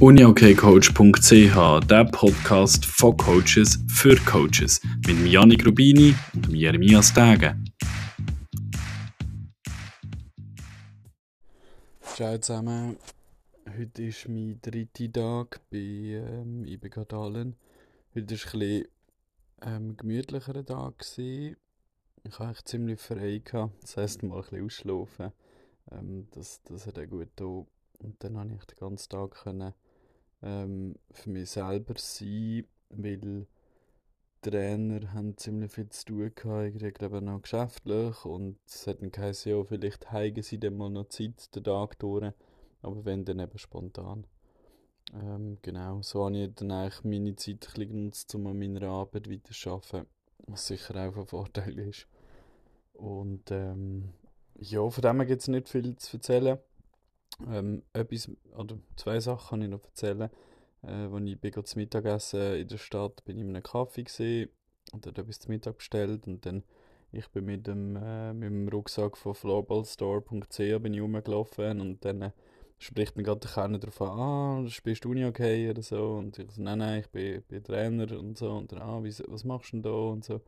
uniokcoach.ch, der Podcast von Coaches für Coaches mit Janik Rubini und Jeremias Tage. Ciao zusammen, heute ist mein dritter Tag bei ähm, IBK Dahlen. Heute war ein bisschen ähm, gemütlicherer Tag. Gewesen. Ich hatte eigentlich ziemlich frei. Das heisst, mal ein bisschen ausschlafen. Ähm, das, das hat auch gut getan. Und dann konnte ich den ganzen Tag können, ähm, für mich selber sein, weil Trainer haben ziemlich viel zu tun gehabt, ich glaube noch geschäftlich und es hat dann geheißen, ja, vielleicht heigen sie dann mal noch Zeit den Tag durch, aber wenn dann eben spontan. Ähm, genau, so habe ich dann eigentlich meine Zeit genutzt, um an meiner Arbeit weiterzuarbeiten, was sicher auch ein Vorteil ist. Und ähm, ja, von dem gibt es nicht viel zu erzählen. Ähm, etwas, oder zwei Sachen kann ich noch erzählen. Äh, als ich bin zum Mittagessen in der Stadt bin ich in einem Kaffee gesehen und dort etwas zum Mittag bestellt und dann ich bin mit dem, äh, mit dem Rucksack von floorballstore.ch bin ich rumgelaufen und dann äh, spricht mir gerade der Kellner darauf an, ah, spielst du Uni okay oder so und ich so, nein, nein, ich bin, bin Trainer und so und dann, ah, wie, was machst du denn da und so. Und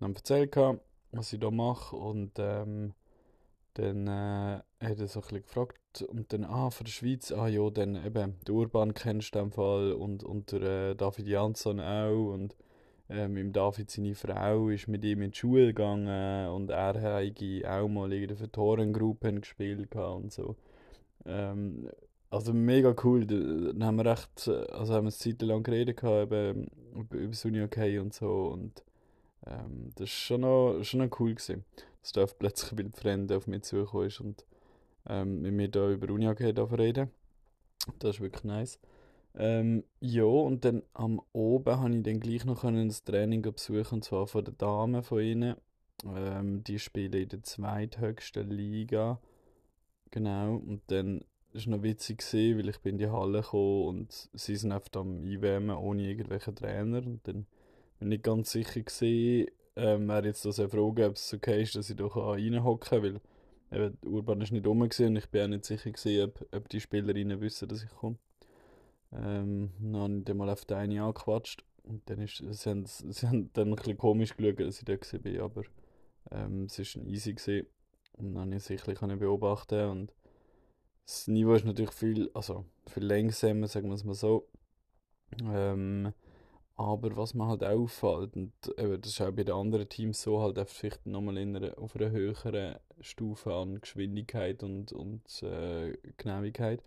dann erzählt was ich da mache und ähm, dann äh, hat er so ein bisschen gefragt und dann, ah, von der Schweiz, ah ja, dann eben, der Urban kennst du in dem Fall und, und der äh, David Jansson auch und äh, mit David, seine Frau, ist mit ihm in die Schule gegangen und er hat auch mal in der Torengruppe gespielt und so. Ähm, also mega cool, dann haben wir recht, also haben wir eine Zeit lang geredet gehabt, eben, über Uni okay und so und ähm, das war schon noch, schon noch cool gewesen dass da plötzlich ein Fremde auf mich zugekommen ist und ähm, mit mir da über Uni AG reden. Das ist wirklich nice. Ähm, ja, und dann am Oben habe ich dann gleich noch ein Training besuchen, und zwar von den Damen von ihnen. Ähm, die spielen in der zweithöchsten Liga. Genau, und dann war es noch witzig, gewesen, weil ich bin in die Halle gekommen und sie sind einfach am Einwärmen ohne irgendwelchen Trainer. Und dann bin ich ganz sicher gewesen, ähm, er jetzt das fragen, ob es okay ist, dass ich da reinhocken kann, weil eben, Urban ist nicht rum und ich bin auch nicht sicher gewesen, ob, ob die Spielerinnen wissen, dass ich komme. Ähm, dann habe ich dann mal auf den einen angequatscht und dann ist, sie, haben, sie haben dann ein bisschen komisch geschaut, dass ich da war, aber ähm, es war easy gewesen. und dann habe ich sicherlich beobachten und das Niveau ist natürlich viel, also viel langsamer, sagen wir es mal so. Ähm, aber was mir halt auffällt, und eben, das ist auch bei den anderen Teams so, halt vielleicht nochmal in einer, auf einer höheren Stufe an Geschwindigkeit und, und äh, Genauigkeit.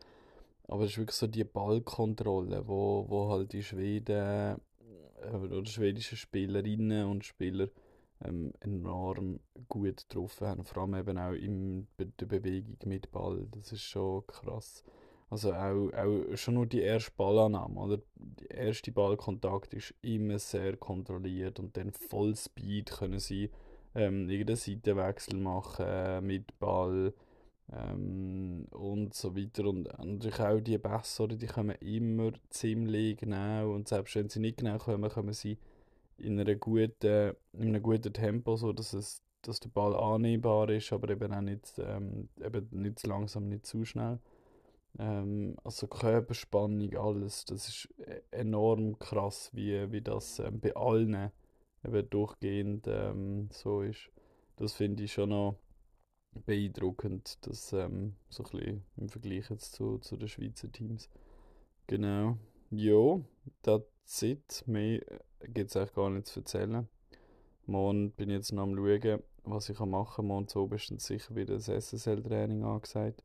Aber es ist wirklich so die Ballkontrolle, wo, wo halt die Schweden äh, oder schwedischen Spielerinnen und Spieler ähm, enorm gut getroffen haben. Vor allem eben auch in der Bewegung mit Ball. Das ist schon krass. Also auch, auch schon nur die erste Ballannahme, oder? Der erste Ballkontakt ist immer sehr kontrolliert und dann voll Speed können sie ähm, irgendeinen Seitenwechsel machen äh, mit Ball ähm, und so weiter. Und natürlich auch die Pässe, die kommen immer ziemlich genau und selbst wenn sie nicht genau kommen, kommen sie in, einer guten, in einem guten Tempo, so dass, es, dass der Ball annehmbar ist, aber eben auch nicht, ähm, eben nicht zu langsam, nicht zu schnell. Ähm, also Körperspannung, alles, das ist e-, enorm krass, wie, wie das ähm, bei allen eben durchgehend ähm, so ist. Das finde ich schon noch beeindruckend, das ähm, so ein im Vergleich jetzt zu, zu den Schweizer Teams. Genau. Ja, that's it. Mehr gibt es eigentlich gar nicht zu erzählen. Morgen bin ich jetzt noch am schauen, was ich machen kann. Morgen zu oben sicher wieder das SSL-Training angesagt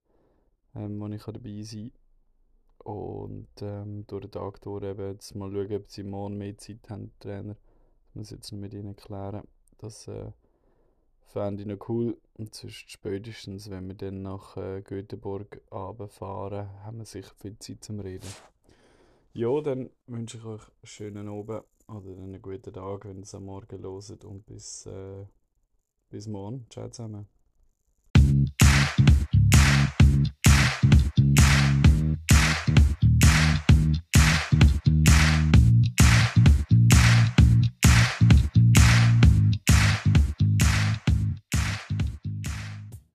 ähm, wo ich dabei sein kann. Und ähm, durch den Tag durch eben jetzt mal schauen, ob sie morgen mehr Zeit haben, die Trainer. Das muss ich jetzt noch mit ihnen klären. Das äh, fände ich noch cool. Und sonst spätestens, wenn wir dann nach äh, Göteborg runterfahren, haben wir sicher viel Zeit zum Reden. Ja, dann wünsche ich euch einen schönen Abend oder einen guten Tag, wenn ihr es am Morgen hört und bis, äh, bis morgen. Ciao zusammen.